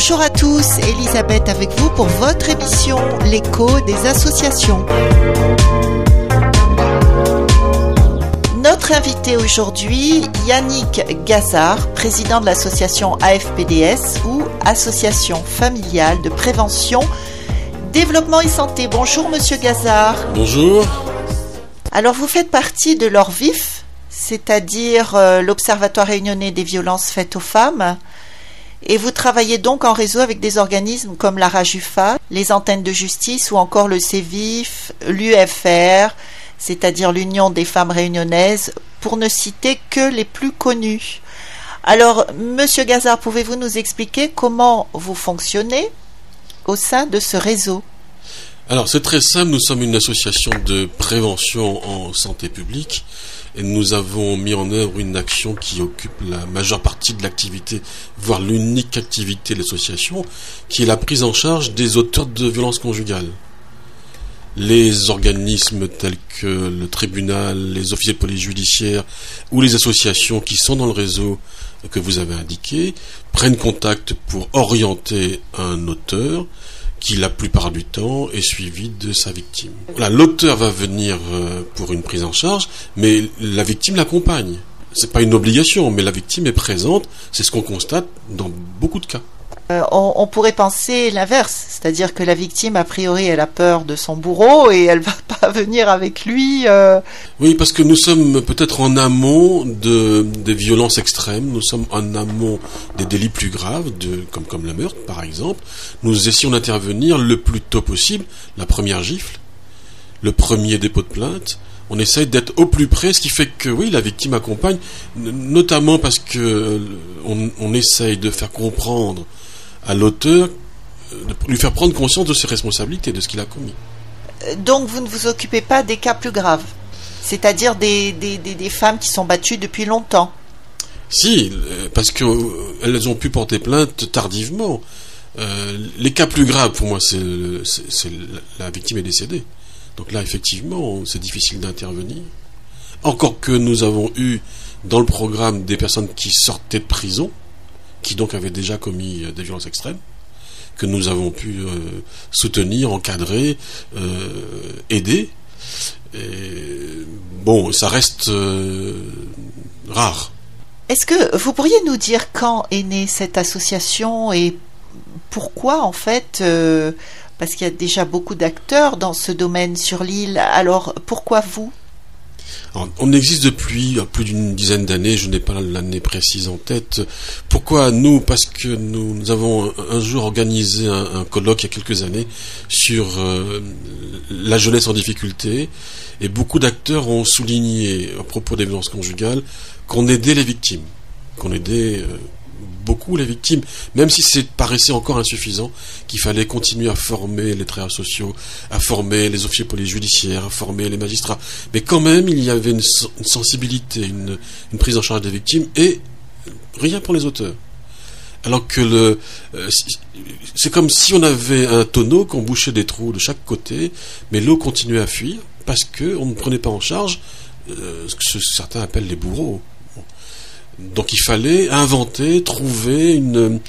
Bonjour à tous, Elisabeth avec vous pour votre émission L'écho des associations. Notre invité aujourd'hui, Yannick Gazard, président de l'association AFPDS ou Association familiale de prévention, développement et santé. Bonjour Monsieur Gazard. Bonjour. Alors vous faites partie de l'ORVIF, c'est-à-dire euh, l'Observatoire réunionnais des violences faites aux femmes. Et vous travaillez donc en réseau avec des organismes comme la RAJUFA, les antennes de justice ou encore le CEVIF, l'UFR, c'est-à-dire l'Union des femmes réunionnaises, pour ne citer que les plus connus. Alors, Monsieur Gazard, pouvez-vous nous expliquer comment vous fonctionnez au sein de ce réseau? Alors, c'est très simple, nous sommes une association de prévention en santé publique et nous avons mis en œuvre une action qui occupe la majeure partie de l'activité, voire l'unique activité de l'association, qui est la prise en charge des auteurs de violences conjugales. Les organismes tels que le tribunal, les officiers de police judiciaire ou les associations qui sont dans le réseau que vous avez indiqué prennent contact pour orienter un auteur qui la plupart du temps est suivi de sa victime. L'auteur va venir euh, pour une prise en charge, mais la victime l'accompagne. C'est pas une obligation, mais la victime est présente. C'est ce qu'on constate dans beaucoup de cas. Euh, on, pourrait penser l'inverse, c'est-à-dire que la victime, a priori, elle a peur de son bourreau et elle va pas venir avec lui. Euh. Oui, parce que nous sommes peut-être en amont de, des violences extrêmes, nous sommes en amont des délits plus graves, comme, comme le meurtre par exemple. Nous essayons d'intervenir le plus tôt possible, la première gifle, le premier dépôt de plainte, on essaye d'être au plus près, ce qui fait que oui, la victime accompagne, notamment parce que euh, on essaye de faire comprendre à l'auteur de lui faire prendre conscience de ses responsabilités, de ce qu'il a commis. Euh, donc vous ne vous occupez pas des cas plus graves, c'est-à-dire des, des, femmes qui sont battues depuis longtemps Si, euh, parce qu'elles ont pu porter plainte tardivement. Euh, les cas plus graves, pour moi, c'est la victime est décédée. Donc là, effectivement, c'est difficile d'intervenir. Encore que nous avons eu dans le programme des personnes qui sortaient de prison, qui donc avait déjà commis euh, des violences extrêmes, que nous avons pu euh, soutenir, encadrer, euh, aider. bon, ça reste rare. Est-ce que vous pourriez nous dire quand est née cette association et pourquoi en fait Parce qu'il y a déjà beaucoup d'acteurs dans ce domaine sur l'île. Alors pourquoi vous? On existe depuis plus d'une dizaine d'années, je n'ai pas l'année précise en tête. Pourquoi nous? Parce que nous, avons un, jour organisé un, colloque il y a quelques années sur euh, la jeunesse en difficulté et beaucoup d'acteurs ont souligné à propos des violences conjugales qu'on aidait les victimes, qu'on aidait euh, beaucoup les victimes, même si c'est paraissait encore insuffisant, qu'il fallait continuer à former les travailleurs sociaux, à former les officiers police judiciaires, à former les magistrats. Mais quand même, il y avait une, sensibilité, une, prise en charge des victimes, et rien pour les auteurs. Alors que le, euh, c'est comme si on avait un tonneau qu'on bouchait des trous de chaque côté, mais l'eau continuait à fuir parce qu'on ne prenait pas en charge euh, ce que certains appellent les bourreaux. Donc il fallait inventer, trouver une,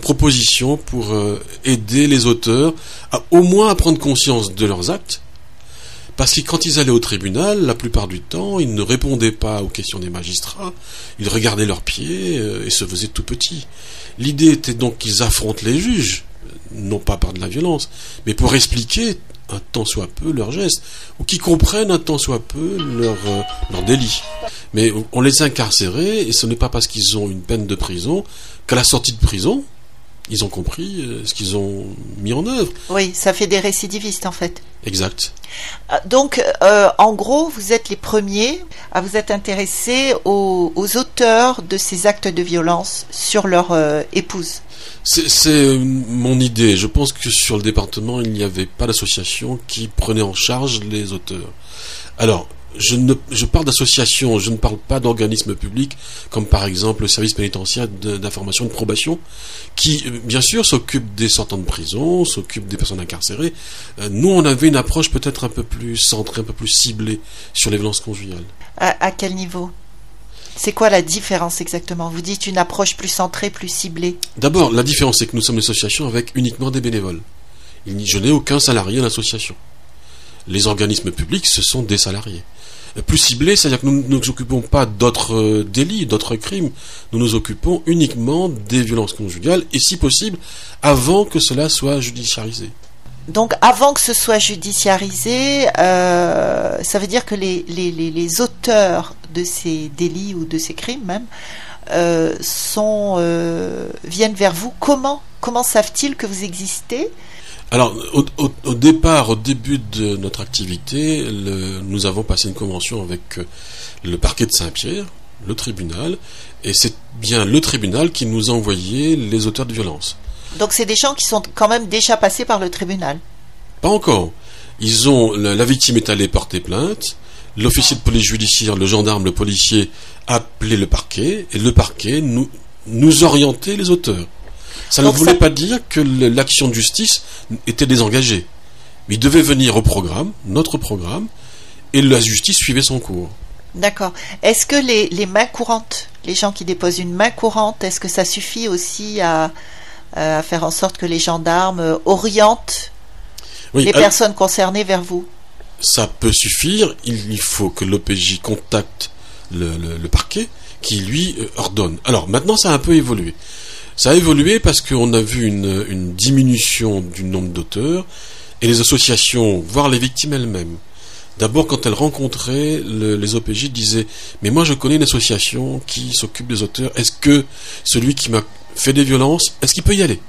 proposition pour euh, aider les auteurs à au moins à prendre conscience de leurs actes. Parce que quand ils allaient au tribunal, la plupart du temps, ils ne répondaient pas aux questions des magistrats, ils regardaient leurs pieds euh, et se faisaient tout petits. L'idée était donc qu'ils affrontent les juges, non pas par de la violence, mais pour expliquer un tant soit peu leurs gestes, ou qui comprennent un tant soit peu leur, euh, leur délit. Mais on les a incarcérés, et ce n'est pas parce qu'ils ont une peine de prison qu'à la sortie de prison, ils ont compris euh, ce qu'ils ont mis en œuvre. Oui, ça fait des récidivistes en fait. Exact. Euh, donc, en gros, vous êtes les premiers à vous être intéressés aux, aux auteurs de ces actes de violence sur leur épouse. C'est euh, mon idée. Je pense que sur le département, il n'y avait pas d'association qui prenait en charge les auteurs. Alors, je, ne, je parle d'associations, je ne parle pas d'organismes publics, comme par exemple le service pénitentiaire d'information de probation, qui, euh, bien sûr, s'occupe des sortants de prison, s'occupe des personnes incarcérées. Euh, nous, on avait une approche peut-être un peu plus centrée, un peu plus ciblée sur les violences conjugales. À, à quel niveau? C'est quoi la différence exactement? Vous dites une approche plus centrée, plus ciblée. D'abord, la différence, c'est que nous sommes une association avec uniquement des bénévoles. Je n'ai aucun salarié dans l'association. Les organismes publics, ce sont des salariés. Plus ciblé, c'est-à-dire que nous ne nous occupons pas d'autres euh, délits, d'autres crimes. Nous nous occupons uniquement des violences conjugales et, si possible, avant que cela soit judiciarisé. Donc avant que ce soit judiciarisé, euh, ça veut dire que les, les, les, auteurs de ces délits ou de ces crimes même euh, sont, viennent vers vous. Comment, comment savent-ils que vous existez? Alors, au, départ, au début de notre activité, nous avons passé une convention avec le parquet de Saint-Pierre, le tribunal, et c'est bien le tribunal qui nous a envoyé les auteurs de violences. Donc c'est des gens qui sont quand même déjà passés par le tribunal Pas encore. Ils ont la, victime est allée porter plainte, l'officier de police judiciaire, le gendarme, le policier appelé le parquet et le parquet nous nous orientait les auteurs. Ça ne voulait pas dire que l'action de justice était désengagée. Mais il devait venir au programme, notre programme, et la justice suivait son cours. D'accord. Est-ce que les, les, mains courantes, les gens qui déposent une main courante, est-ce que ça suffit aussi à, à faire en sorte que les gendarmes euh, orientent les personnes concernées vers vous? Ça peut suffire. Il faut que l'OPJ contacte le, parquet qui lui euh, ordonne. Alors maintenant, ça a un peu évolué. Ça a évolué parce qu'on a vu une, diminution du nombre d'auteurs et les associations, voire les victimes elles-mêmes. D'abord, quand elles rencontraient les OPJ, disaient Mais moi, je connais une association qui s'occupe des auteurs. Est-ce que celui qui m'a fait des violences, est-ce qu'il peut y aller?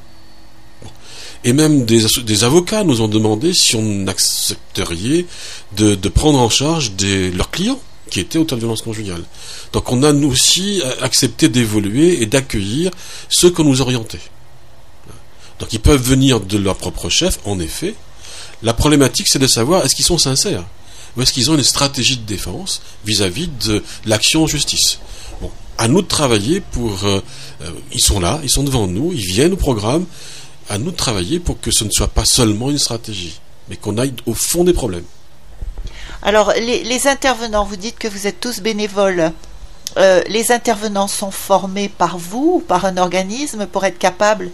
Et même des, avocats nous ont demandé si on accepterait de, prendre en charge leurs clients qui étaient auteurs de violences conjugales. Donc on a nous aussi accepté d'évoluer et d'accueillir ceux qu'on nous orientait. Donc ils peuvent venir de leur propre chef, en effet. La problématique, c'est de savoir est-ce qu'ils sont sincères ou est-ce qu'ils ont une stratégie de défense vis-à-vis de l'action en justice. Bon, à nous de travailler pour euh, euh, ils sont là, ils sont devant nous, ils viennent au programme. À nous de travailler pour que ce ne soit pas seulement une stratégie, mais qu'on aille au fond des problèmes. Alors, les, intervenants, vous dites que vous êtes tous bénévoles. Euh, les intervenants sont formés par vous ou par un organisme pour être capables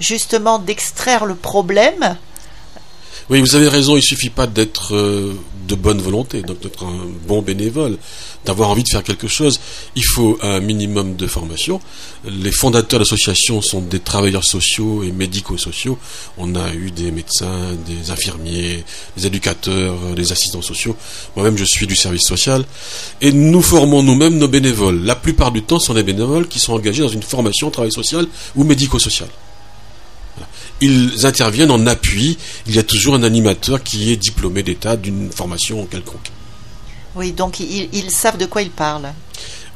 justement d'extraire le problème oui, vous avez raison, il ne suffit pas d'être euh, de bonne volonté, d'être un bon bénévole, d'avoir envie de faire quelque chose. Il faut un minimum de formation. Les fondateurs d'associations sont des travailleurs sociaux et médico-sociaux. On a eu des médecins, des infirmiers, des éducateurs, des assistants sociaux. Moi-même, je suis du service social. Et nous formons nous-mêmes nos bénévoles. La plupart du temps, ce sont des bénévoles qui sont engagés dans une formation travail social ou médico-social ils interviennent en appui. Il y a toujours un animateur qui est diplômé d'État d'une formation quelconque. Oui, donc ils, savent de quoi ils parlent.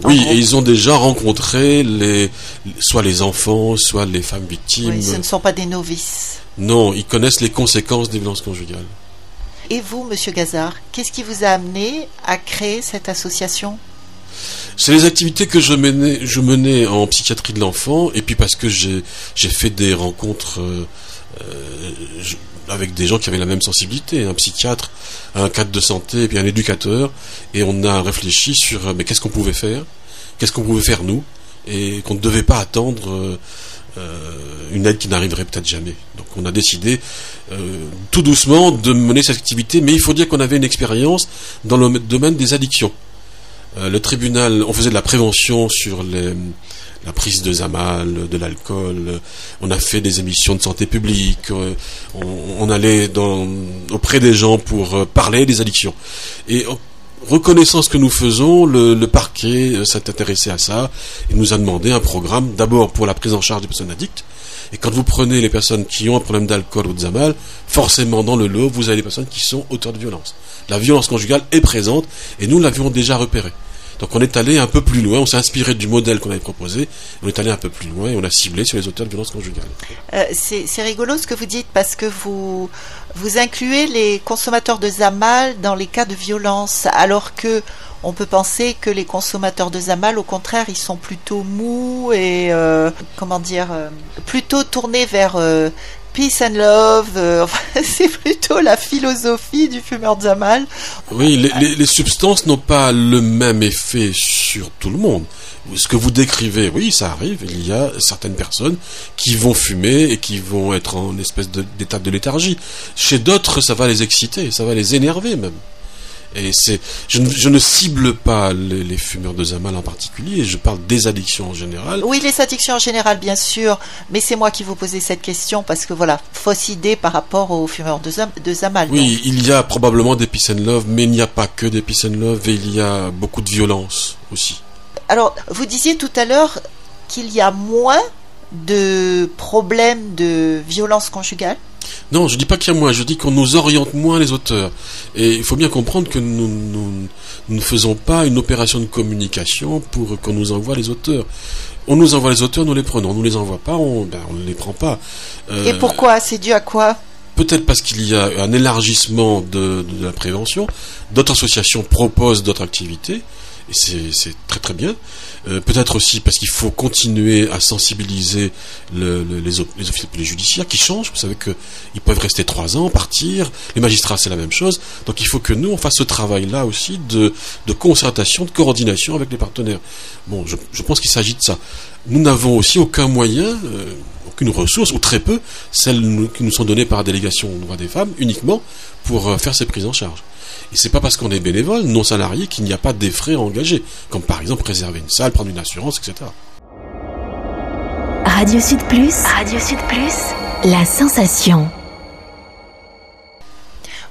Oui, et ils ont déjà rencontré les, soit les enfants, soit les femmes victimes. Oui, ce ne sont pas des novices. Non, ils connaissent les conséquences des violences conjugales. Et vous, Monsieur Gazard, qu'est-ce qui vous a amené à créer cette association? C'est les activités que je menais, en psychiatrie de l'enfant, et puis parce que j'ai fait des rencontres euh, euh, avec des gens qui avaient la même sensibilité, un psychiatre, un cadre de santé, et puis un éducateur, et on a réfléchi sur euh, mais qu'est-ce qu'on pouvait faire, qu'est-ce qu'on pouvait faire nous, et qu'on ne devait pas attendre une aide qui n'arriverait peut-être jamais. Donc on a décidé tout doucement de mener cette activité, mais il faut dire qu'on avait une expérience dans le domaine des addictions. Euh, le tribunal, on faisait de la prévention sur la prise de Zamal, de l'alcool. On a fait des émissions de santé publique. Euh, on, allait auprès des gens pour euh, parler des addictions. Et reconnaissant ce que nous faisons, le, parquet s'est intéressé à ça et nous a demandé un programme d'abord pour la prise en charge des personnes addictes. Et quand vous prenez les personnes qui ont un problème d'alcool ou de Zamal, forcément dans le lot, vous avez des personnes qui sont auteurs de violence. La violence conjugale est présente et nous l'avions déjà repérée. Donc on est allé un peu plus loin, on s'est inspiré du modèle qu'on avait proposé, on est allé un peu plus loin et on a ciblé sur les auteurs de violences conjugales. Euh, c'est rigolo ce que vous dites parce que vous, vous incluez les consommateurs de Zamal dans les cas de violence alors que on peut penser que les consommateurs de Zamal, au contraire, ils sont plutôt mous et euh, comment dire, euh, plutôt tournés vers peace and love. euh, c'est plutôt la philosophie du fumeur de Zamal. Oui, les, substances n'ont pas le même effet sur tout le monde. Ce que vous décrivez, oui, ça arrive. Il y a certaines personnes qui vont fumer et qui vont être en espèce d'état de léthargie. Chez d'autres, ça va les exciter, ça va les énerver même. Et c'est, je, ne, je ne cible pas les, les fumeurs de Zamal en particulier. Je parle des addictions en général. Oui, les addictions en général, bien sûr, mais c'est moi qui vous posais cette question parce que voilà, fausse idée par rapport aux fumeurs de Zamal. Oui, il y a probablement des peace and love, mais il n'y a pas que des peace and love et il y a beaucoup de violence aussi. Alors, vous disiez tout à l'heure qu'il y a moins de problèmes de violence conjugale. Non, je dis pas qu'il y a moins, je dis qu'on nous oriente moins les auteurs. Et il faut bien comprendre que nous, nous- nous ne faisons pas une opération de communication pour qu'on nous envoie les auteurs. On nous envoie les auteurs, nous les prenons. On ne les envoie pas, on ben, ne les prend pas. Euh, Et pourquoi? C'est dû à quoi? Peut-être parce qu'il y a un élargissement de, de la prévention. D'autres associations proposent d'autres activités. Et c'est très très bien. Euh, Peut-être aussi parce qu'il faut continuer à sensibiliser le- le- les, les officiers police judiciaires qui changent. Vous savez qu'ils peuvent rester trois ans, partir. Les magistrats, c'est la même chose. Donc il faut que nous, on fasse ce travail-là aussi de, concertation, de coordination avec les partenaires. Bon, je, pense qu'il s'agit de ça. Nous n'avons aussi aucun moyen, euh, aucune ressource, ou très peu, celles qui nous sont données par la délégation aux droits des femmes, uniquement pour euh, faire ces prises en charge. Et c'est pas parce qu'on est bénévole, non salarié, qu'il n'y a pas des frais à engager, comme par exemple réserver une salle, prendre une assurance, etc. Radio Sud Plus. Radio Sud Plus. La sensation.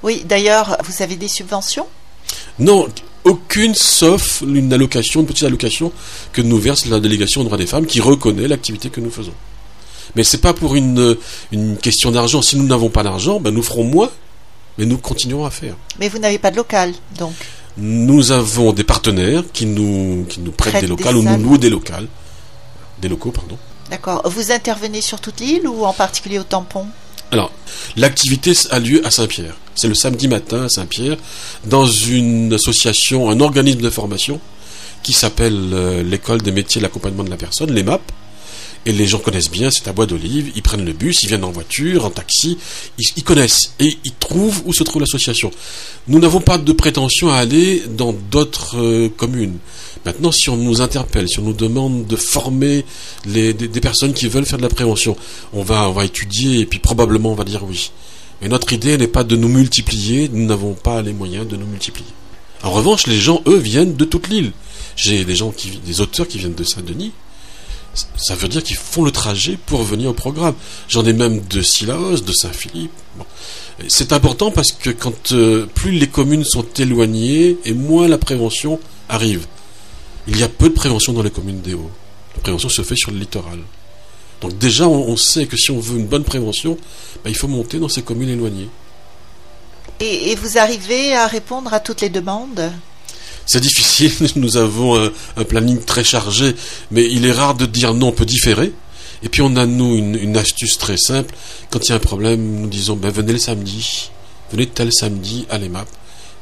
Oui, d'ailleurs, vous avez des subventions? Non, aucune sauf une allocation, une petite allocation que nous verse la délégation aux droits des femmes qui reconnaît l'activité que nous faisons. Mais c'est pas pour une, une question d'argent. Si nous n'avons pas d'argent, ben nous ferons moins, mais nous continuerons à faire. Mais vous n'avez pas de local, donc. Nous avons des partenaires qui nous, qui nous prêtent des des locales ou nous louent des locales. Des locaux, pardon. D'accord. Vous intervenez sur toute l'île ou en particulier au tampon? Alors, l'activité a lieu à Saint-Pierre. C'est le samedi matin à Saint-Pierre, dans une association, un organisme de formation qui s'appelle euh, l'École des métiers de l'accompagnement de la personne, l'EMAP. Et les gens connaissent bien, c'est à Bois d'Olive, ils prennent le bus, ils viennent en voiture, en taxi, ils, connaissent et ils trouvent où se trouve l'association. Nous n'avons pas de prétention à aller dans d'autres euh, communes. Maintenant, si on nous interpelle, si on nous demande de former des, personnes qui veulent faire de la prévention, on va, on va étudier et puis probablement on va dire oui. Mais notre idée n'est pas de nous multiplier, nous n'avons pas les moyens de nous multiplier. En revanche, les gens, eux, viennent de toute l'île. J'ai des gens qui, des auteurs qui viennent de Saint-Denis. Ça veut dire qu'ils font le trajet pour venir au programme. J'en ai même de Sillaos, de Saint-Philippe. C'est important parce que quand euh, plus les communes sont éloignées et moins la prévention arrive. Il y a peu de prévention dans les communes des Hauts. La prévention se fait sur le littoral. Donc déjà, on, sait que si on veut une bonne prévention, ben, il faut monter dans ces communes éloignées. et vous arrivez à répondre à toutes les demandes? C'est difficile, nous avons un, un planning très chargé, mais il est rare de dire non, on peut différer. Et puis on a, nous, une, une astuce très simple. Quand il y a un problème, nous disons, ben, venez le samedi, venez tel samedi à l'EMAP.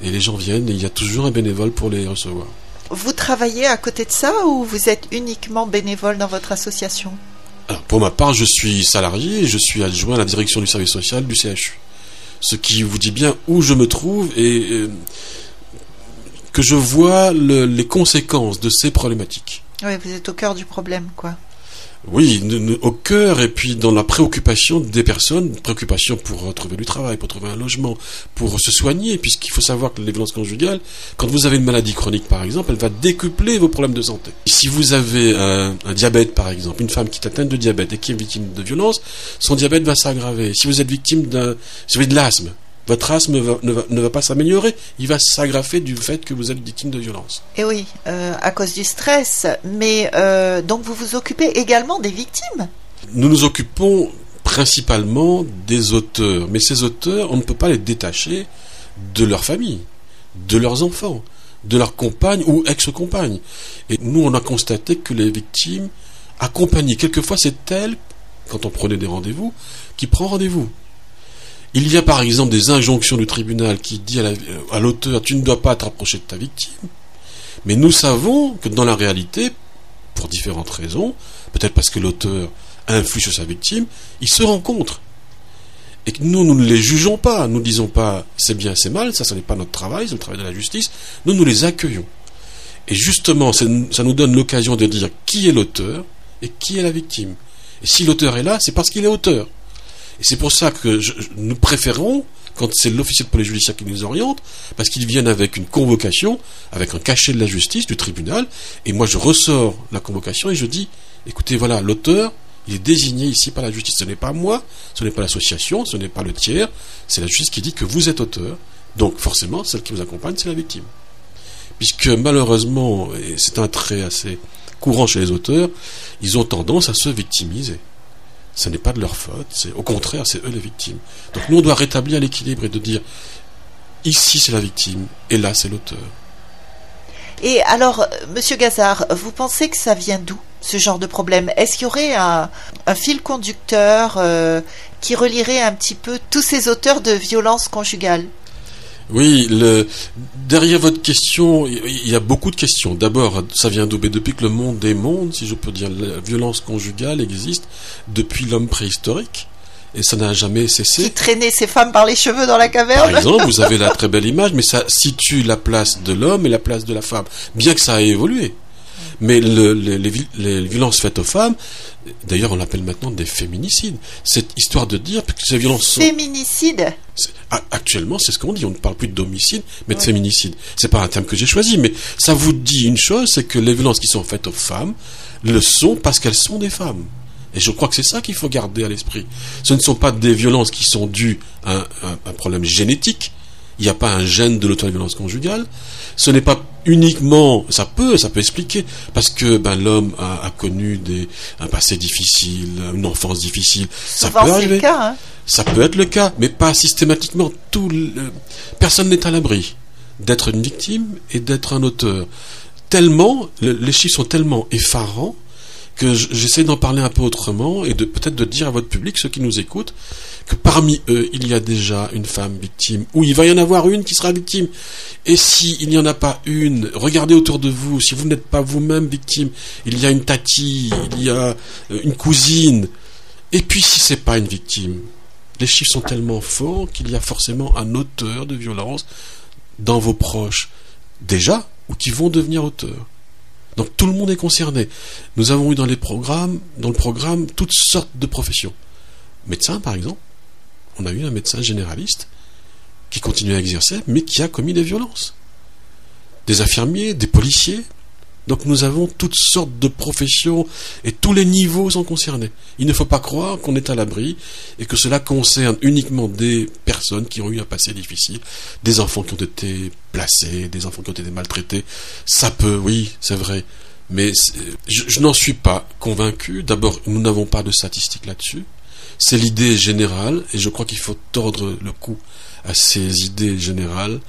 Et les gens viennent et il y a toujours un bénévole pour les recevoir. Vous travaillez à côté de ça ou vous êtes uniquement bénévole dans votre association? Alors, pour ma part, je suis salarié et je suis adjoint à la direction du service social du CHU. Ce qui vous dit bien où je me trouve et euh, que je vois le- les conséquences de ces problématiques. Oui, vous êtes au cœur du problème, quoi. Oui, au cœur et puis dans la préoccupation des personnes, préoccupation pour trouver du travail, pour trouver un logement, pour se soigner, puisqu'il faut savoir que les violences conjugales, quand vous avez une maladie chronique par exemple, elle va décupler vos problèmes de santé. Si vous avez un, un diabète par exemple, une femme qui est atteinte de diabète et qui est victime de violence, son diabète va s'aggraver. Si vous êtes victime d'un, si vous avez de l'asthme, votre asthme va- ne, va, ne va pas s'améliorer, il va s'aggraver du fait que vous êtes victime de violence. Et oui, euh, à cause du stress. Mais euh, donc vous vous occupez également des victimes? Nous nous occupons principalement des auteurs, mais ces auteurs, on ne peut pas les détacher de leur famille, de leurs enfants, de leurs compagnes ou ex-compagnes. Et nous, on a constaté que les victimes accompagnées, quelquefois c'est elle, quand on prenait des rendez-vous, qui prend rendez-vous. Il y a par exemple des injonctions du tribunal qui dit à la- à l'auteur tu ne dois pas te rapprocher de ta victime. Mais nous savons que dans la réalité, pour différentes raisons, peut-être parce que l'auteur influe sur sa victime, ils se rencontrent. et que nous, nous ne les jugeons pas. Nous ne disons pas c'est bien, c'est mal, ça, ce n'est pas notre travail, c'est le travail de la justice. Nous, nous les accueillons. Et justement, ça nous donne l'occasion de dire qui est l'auteur et qui est la victime. Et si l'auteur est là, c'est parce qu'il est auteur. Et c'est pour ça que nous préférons, quand c'est l'officier de police judiciaire qui nous oriente, parce qu'ils viennent avec une convocation, avec un cachet de la justice, du tribunal, et moi je ressors la convocation et je dis, écoutez, voilà, l'auteur, il est désigné ici par la justice. Ce n'est pas moi, ce n'est pas l'association, ce n'est pas le tiers, c'est la justice qui dit que vous êtes auteur. Donc forcément, celle qui vous accompagne, c'est la victime. Puisque malheureusement, et c'est un trait assez courant chez les auteurs, ils ont tendance à se victimiser. Ce n'est pas de leur faute, au contraire, c'est eux les victimes. Donc nous, on doit rétablir l'équilibre et de dire ici c'est la victime et là c'est l'auteur. Et alors, Monsieur Gazard, vous pensez que ça vient d'où ce genre de problème? Est-ce qu'il y aurait un, fil conducteur euh, qui relierait un petit peu tous ces auteurs de violences conjugales? Oui, le, derrière votre question, il y a beaucoup de questions. D'abord, ça vient d'où? Depuis que le monde est monde, si je peux dire, la violence conjugale existe depuis l'homme préhistorique. Et ça n'a jamais cessé. Qui traînait ses femmes par les cheveux dans la caverne Par exemple, vous avez la très belle image, mais ça situe la place de l'homme et la place de la femme. Bien que ça ait évolué. Mais les, violences faites aux femmes, d'ailleurs on l'appelle maintenant des féminicides. Cette histoire de dire que ces violences sont... Féminicide Actuellement c'est ce qu'on dit, on ne parle plus de domicile, mais de féminicide. C'est pas un terme que j'ai choisi, mais ça vous dit une chose, c'est que les violences qui sont faites aux femmes le sont parce qu'elles sont des femmes. Et je crois que c'est ça qu'il faut garder à l'esprit. Ce ne sont pas des violences qui sont dues à un problème génétique, il n'y a pas un gène de l'auto-violence conjugale. Ce n'est pas uniquement, ça peut, ça peut expliquer, parce que ben, l'homme a, connu des, un passé difficile, une enfance difficile. ça peut arriver. Le cas, hein. Ça peut être le cas, mais pas systématiquement. Tout personne n'est à l'abri d'être une victime et d'être un auteur. Tellement, les chiffres sont tellement effarants que j'essaie d'en parler un peu autrement et de peut-être de dire à votre public, ceux qui nous écoutent, que parmi eux, il y a déjà une femme victime, ou il va y en avoir une qui sera victime. Et si il n'y en a pas une, regardez autour de vous, si vous n'êtes pas vous-même victime, il y a une tati, il y a euh, une cousine. Et puis si c'est pas une victime, les chiffres sont tellement forts qu'il y a forcément un auteur de violence dans vos proches, déjà, ou qui vont devenir auteurs. Donc tout le monde est concerné. Nous avons eu dans les programmes, dans le programme, toutes sortes de professions. Médecins, par exemple. On a eu un médecin généraliste qui continue à exercer, mais qui a commis des violences. Des infirmiers, des policiers, donc nous avons toutes sortes de professions et tous les niveaux sont concernés. Il ne faut pas croire qu'on est à l'abri et que cela concerne uniquement des personnes qui ont eu un passé difficile, des enfants qui ont été placés, des enfants qui ont été maltraités. Ça peut, oui, c'est vrai. Mais je, n'en suis pas convaincu. D'abord, nous n'avons pas de statistiques là-dessus. C'est l'idée générale et je crois qu'il faut tordre le cou à ces idées générales.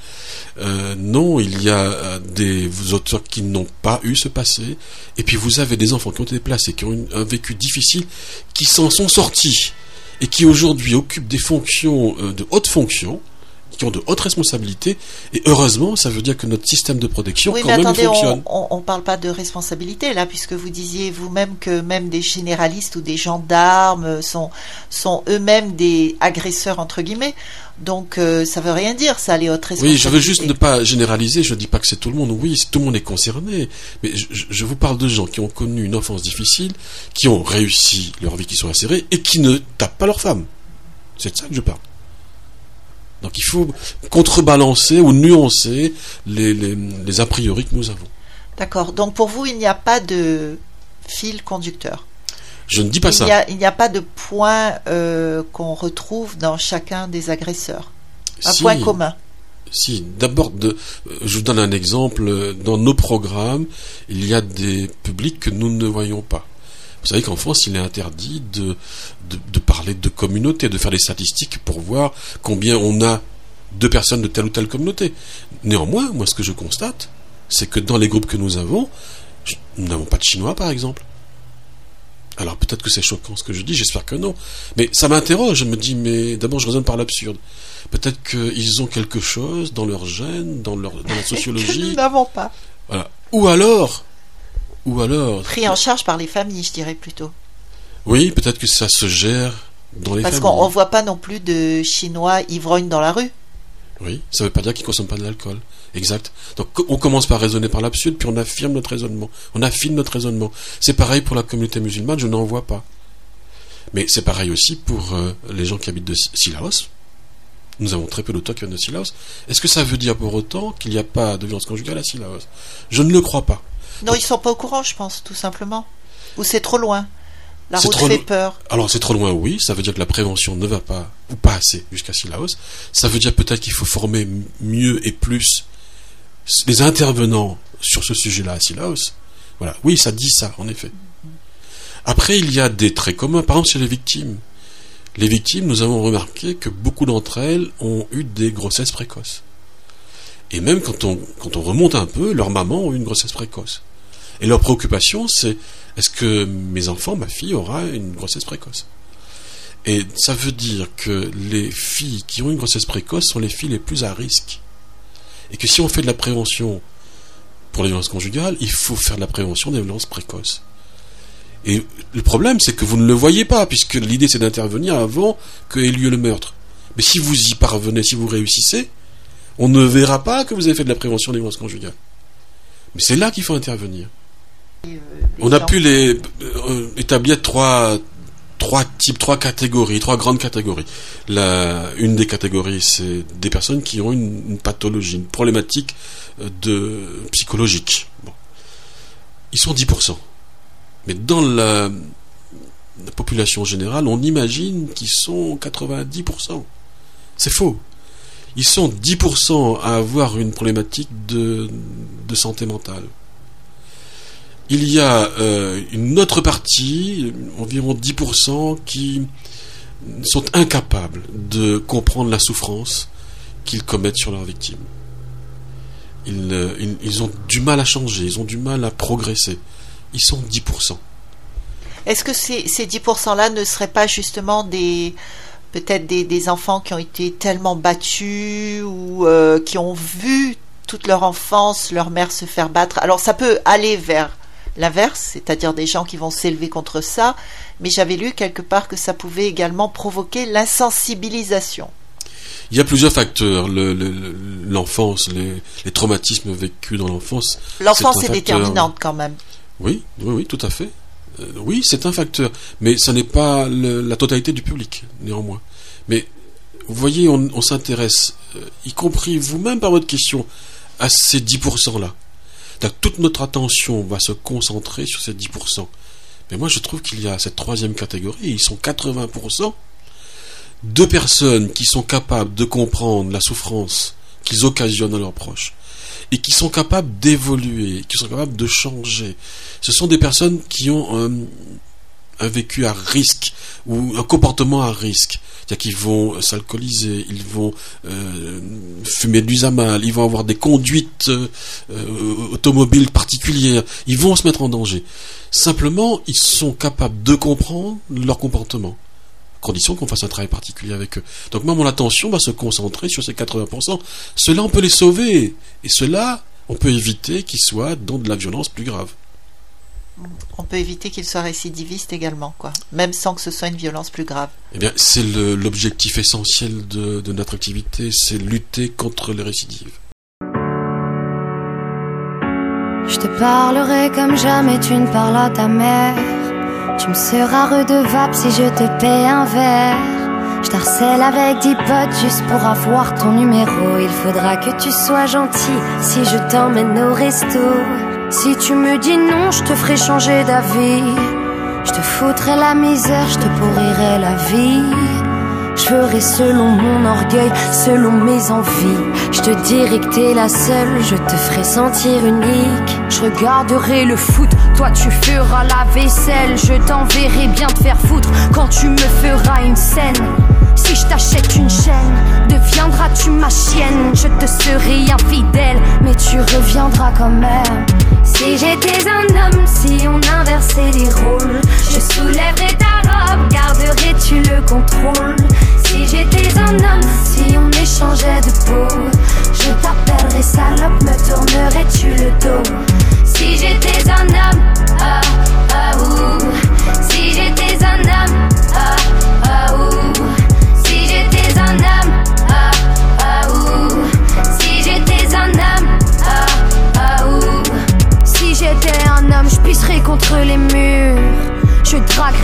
Euh, non, il y a euh, des auteurs qui n'ont pas eu ce passé, et puis vous avez des enfants qui ont été placés, qui ont un vécu difficile, qui s'en sont sortis, et qui aujourd'hui occupent des fonctions, euh, de hautes fonctions, qui ont de hautes responsabilités. Et heureusement, ça veut dire que notre système de protection quand même fonctionne. On ne parle pas de responsabilité là, puisque vous disiez vous-même que même des généralistes ou des gendarmes sont, sont eux-mêmes des agresseurs entre guillemets. Donc euh, ça veut rien dire, ça, les hautes responsabilités. Oui, je veux juste ne pas généraliser, je ne dis pas que c'est tout le monde, oui, tout le monde est concerné, mais je, je, vous parle de gens qui ont connu une enfance difficile, qui ont réussi leur vie, qui sont insérés, et qui ne tapent pas leur femme. C'est de ça que je parle. Donc il faut contrebalancer ou nuancer les, a priori que nous avons. D'accord. Donc pour vous, il n'y a pas de fil conducteur Je ne dis pas ça. il n'y a pas de point euh, qu'on retrouve dans chacun des agresseurs. Un point commun. Si, d'abord, euh, je vous donne un exemple. Dans nos programmes, il y a des publics que nous ne voyons pas. Vous savez qu'en France, il est interdit de, de, parler de communauté, de faire des statistiques pour voir combien on a de personnes de telle ou telle communauté. Néanmoins, moi, ce que je constate, c'est que dans les groupes que nous avons, nous n'avons pas de Chinois, par exemple. Alors peut-être que c'est choquant ce que je dis, j'espère que non. Mais ça m'interroge, je me dis, mais d'abord je raisonne par l'absurde. Peut-être qu'ils ont quelque chose dans leur gène, dans, leur, dans la sociologie. que nous n'avons pas. Voilà. Ou alors, ou alors. Pris en charge par les familles, je dirais plutôt. Oui, peut-être que ça se gère dans les Parce familles. qu'on ne voit pas non plus de Chinois ivrognes dans la rue. Oui, ça ne veut pas dire qu'ils ne consomment pas de l'alcool. Exact. Donc on commence par raisonner par l'absurde, puis on affirme notre raisonnement. On affine notre raisonnement. C'est pareil pour la communauté musulmane, je n'en vois pas. Mais c'est pareil aussi pour euh, les gens qui habitent de Si- Silaos. Nous avons très peu d'auteurs qui viennent de Silaos. Est-ce que ça veut dire pour autant qu'il n'y a pas de violence conjugale à Silaos? Je ne le crois pas. Non, ils sont pas au courant, je pense, tout simplement. Ou c'est trop loin. La route trop fait peur. Alors c'est trop loin, oui. Ça veut dire que la prévention ne va pas, ou pas assez, jusqu'à Silaos. Ça veut dire peut-être qu'il faut former mieux et plus les intervenants sur ce sujet-là à Silaos. Voilà. Oui, ça dit ça, en effet. Après, il y a des traits communs. Par exemple, chez les victimes. Les victimes, nous avons remarqué que beaucoup d'entre elles ont eu des grossesses précoces. Et même quand on, quand on remonte un peu, leurs mamans ont eu une grossesse précoce. Et leur préoccupation, c'est est-ce que mes enfants, ma fille, aura une grossesse précoce? Et ça veut dire que les filles qui ont une grossesse précoce sont les filles les plus à risque. Et que si on fait de la prévention pour les violences conjugales, il faut faire de la prévention des violences précoces. Et le problème, c'est que vous ne le voyez pas, puisque l'idée c'est d'intervenir avant que ait lieu le meurtre. Mais si vous y parvenez, si vous réussissez, on ne verra pas que vous avez fait de la prévention des violences conjugales. Mais c'est là qu'il faut intervenir. On a pu les euh, établir trois trois types, trois catégories, trois grandes catégories. La, une des catégories, c'est des personnes qui ont une, une pathologie, une problématique euh, de psychologique. Bon. Ils sont 10%. Mais dans la, la population générale, on imagine qu'ils sont 90%. C'est faux. Ils sont 10% à avoir une problématique de, de santé mentale. Il y a euh, une autre partie, environ 10%, qui sont incapables de comprendre la souffrance qu'ils commettent sur leurs victimes. Ils, ont du mal à changer, ils ont du mal à progresser. Ils sont 10%. Est-ce que ces, ces 10%-là ne seraient pas justement des peut-être des, des enfants qui ont été tellement battus ou euh, qui ont vu toute leur enfance leur mère se faire battre? Alors ça peut aller vers l'inverse, c'est-à-dire des gens qui vont s'élever contre ça, mais j'avais lu quelque part que ça pouvait également provoquer l'insensibilisation. Il y a plusieurs facteurs. Le- le- le- L'enfance, les, les traumatismes vécus dans l'enfance. L'enfance est, déterminante quand même. Oui, oui, oui, tout à fait. Euh, oui, c'est un facteur, mais ça n'est pas le- la totalité du public, néanmoins. Mais vous voyez, on, on s'intéresse, euh, y compris vous-même par votre question, à ces 10%-là. Toute notre attention va se concentrer sur ces 10%. Mais moi, je trouve qu'il y a cette troisième catégorie, ils sont 80%, de personnes qui sont capables de comprendre la souffrance qu'ils occasionnent à leurs proches et qui sont capables d'évoluer, qui sont capables de changer. Ce sont des personnes qui ont un, un vécu à risque ou un comportement à risque. C'est-à-dire qu'ils vont s'alcooliser, ils vont euh, fumer du zamal, ils vont avoir des conduites euh, euh, automobiles particulières, ils vont se mettre en danger. Simplement, ils sont capables de comprendre leur comportement condition qu'on fasse un travail particulier avec eux. Donc moi, mon attention va se concentrer sur ces 80%. Cela, on peut les sauver. Et cela, on peut éviter qu'ils soient dans de la violence plus grave. On peut éviter qu'ils soient récidivistes également, quoi. Même sans que ce soit une violence plus grave. Eh bien, c'est l'objectif essentiel de, de notre activité, c'est lutter contre les récidives. Je te parlerai comme jamais tu ne parles à ta mère. Tu me seras redevable si je te paie un verre. Je t'harcèle avec dix potes juste pour avoir ton numéro. Il faudra que tu sois gentil si je t'emmène au resto. Si tu me dis non, je te ferai changer d'avis. Je te foutrai la misère, je te pourrirai la vie. Je ferai selon mon orgueil, selon mes envies. Je te dirai que t'es la seule, je te ferai sentir unique. Je regarderai le foot, toi tu feras la vaisselle. Je t'enverrai bien te faire foutre quand tu me feras une scène. Si je t'achète une chaîne, deviendras-tu ma chienne? Je te serai infidèle, mais tu reviendras quand même. Si j'étais un homme, si on inversait les rôles, je soulèverais ta robe, garderais-tu le contrôle? Si j'étais un homme, si on échangeait de peau, je t'appellerais salope, me tournerais-tu le dos? Si j'étais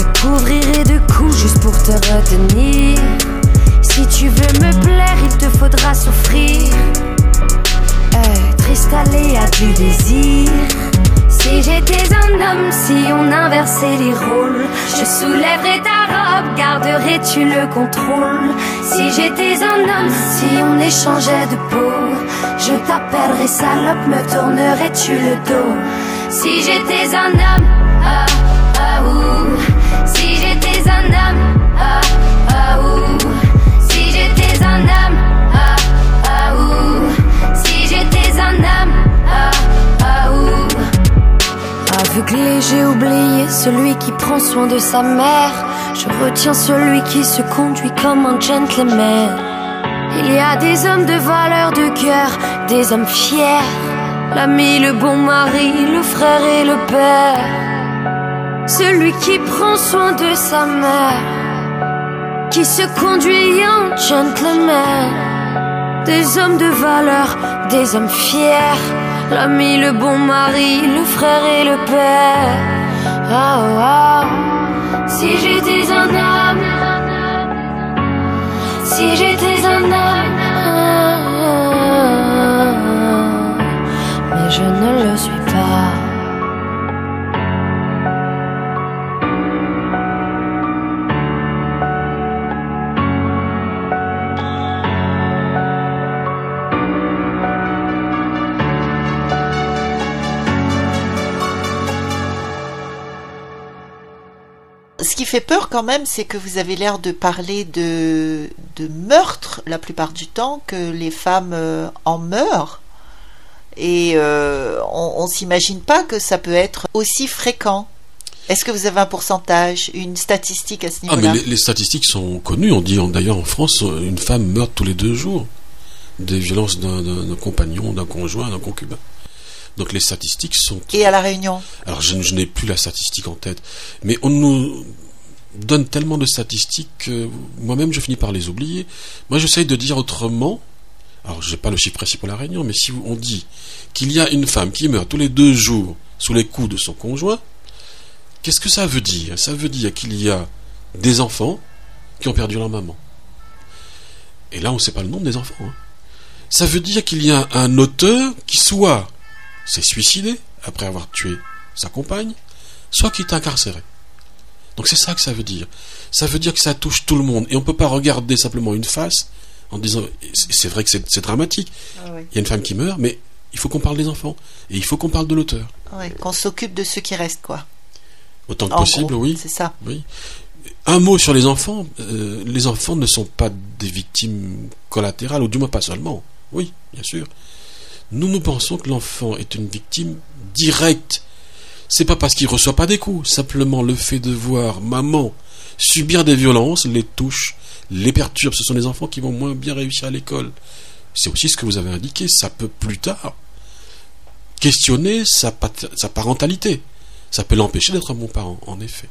Te couvrirai de coups juste pour te retenir. Si tu veux me plaire, il te faudra souffrir. Être installé à du désir. Si j'étais un homme, si on inversait les rôles, je soulèverais ta robe, garderais-tu le contrôle? Si j'étais un homme, si on échangeait de peau, je t'appellerais salope, me tournerais-tu le dos? Si j'étais un homme, j'ai oublié celui qui prend soin de sa mère. Je retiens celui qui se conduit comme un gentleman. Il y a des hommes de valeur de cœur, des hommes fiers. L'ami, le bon mari, le frère et le père. Celui qui prend soin de sa mère, qui se conduit en gentleman. Des hommes de valeur, des hommes fiers. L'ami, le bon mari, le frère et le père. Ah, ah. Si j'étais un homme, si j'étais un homme, mais je ne le suis pas. Fait peur quand même, c'est que vous avez l'air de parler de, de meurtre la plupart du temps, que les femmes euh, en meurent. Et euh, on, on s'imagine pas que ça peut être aussi fréquent. Est-ce que vous avez un pourcentage, une statistique à ce Ah, niveau-là? mais les, les statistiques sont connues. On dit d'ailleurs en France, une femme meurt tous les deux jours des violences d'un compagnon, d'un conjoint, d'un concubin. Donc les statistiques sont. Et à la Réunion? Alors je, je n'ai plus la statistique en tête, mais on nous donne tellement de statistiques que moi-même je finis par les oublier. Moi j'essaye de dire autrement. Alors je n'ai pas le chiffre précis pour la Réunion, mais si on dit qu'il y a une femme qui meurt tous les deux jours sous les coups de son conjoint, qu'est-ce que ça veut dire? Ça veut dire qu'il y a des enfants qui ont perdu leur maman. Et là on ne sait pas le nombre des enfants. hein. Ça veut dire qu'il y a un auteur qui soit s'est suicidé après avoir tué sa compagne, soit qui est incarcéré. Donc c'est ça que ça veut dire. Ça veut dire que ça touche tout le monde. Et on ne peut pas regarder simplement une face en disant, c'est vrai que c'est dramatique, il y a une femme qui meurt, mais il faut qu'on parle des enfants. Et il faut qu'on parle de l'auteur. Ouais, Qu'on s'occupe de ceux qui restent, quoi. Autant que En possible, gros, oui. C'est ça. Oui. Un mot sur les enfants. Euh, les enfants ne sont pas des victimes collatérales, ou du moins pas seulement. Oui, bien sûr. Nous, nous pensons que l'enfant est une victime directe. C'est pas parce qu'il reçoit pas des coups. Simplement, le fait de voir maman subir des violences les touche, les perturbe. Ce sont des enfants qui vont moins bien réussir à l'école. C'est aussi ce que vous avez indiqué. Ça peut plus tard questionner sa, parentalité. Ça peut l'empêcher d'être un bon parent, en effet.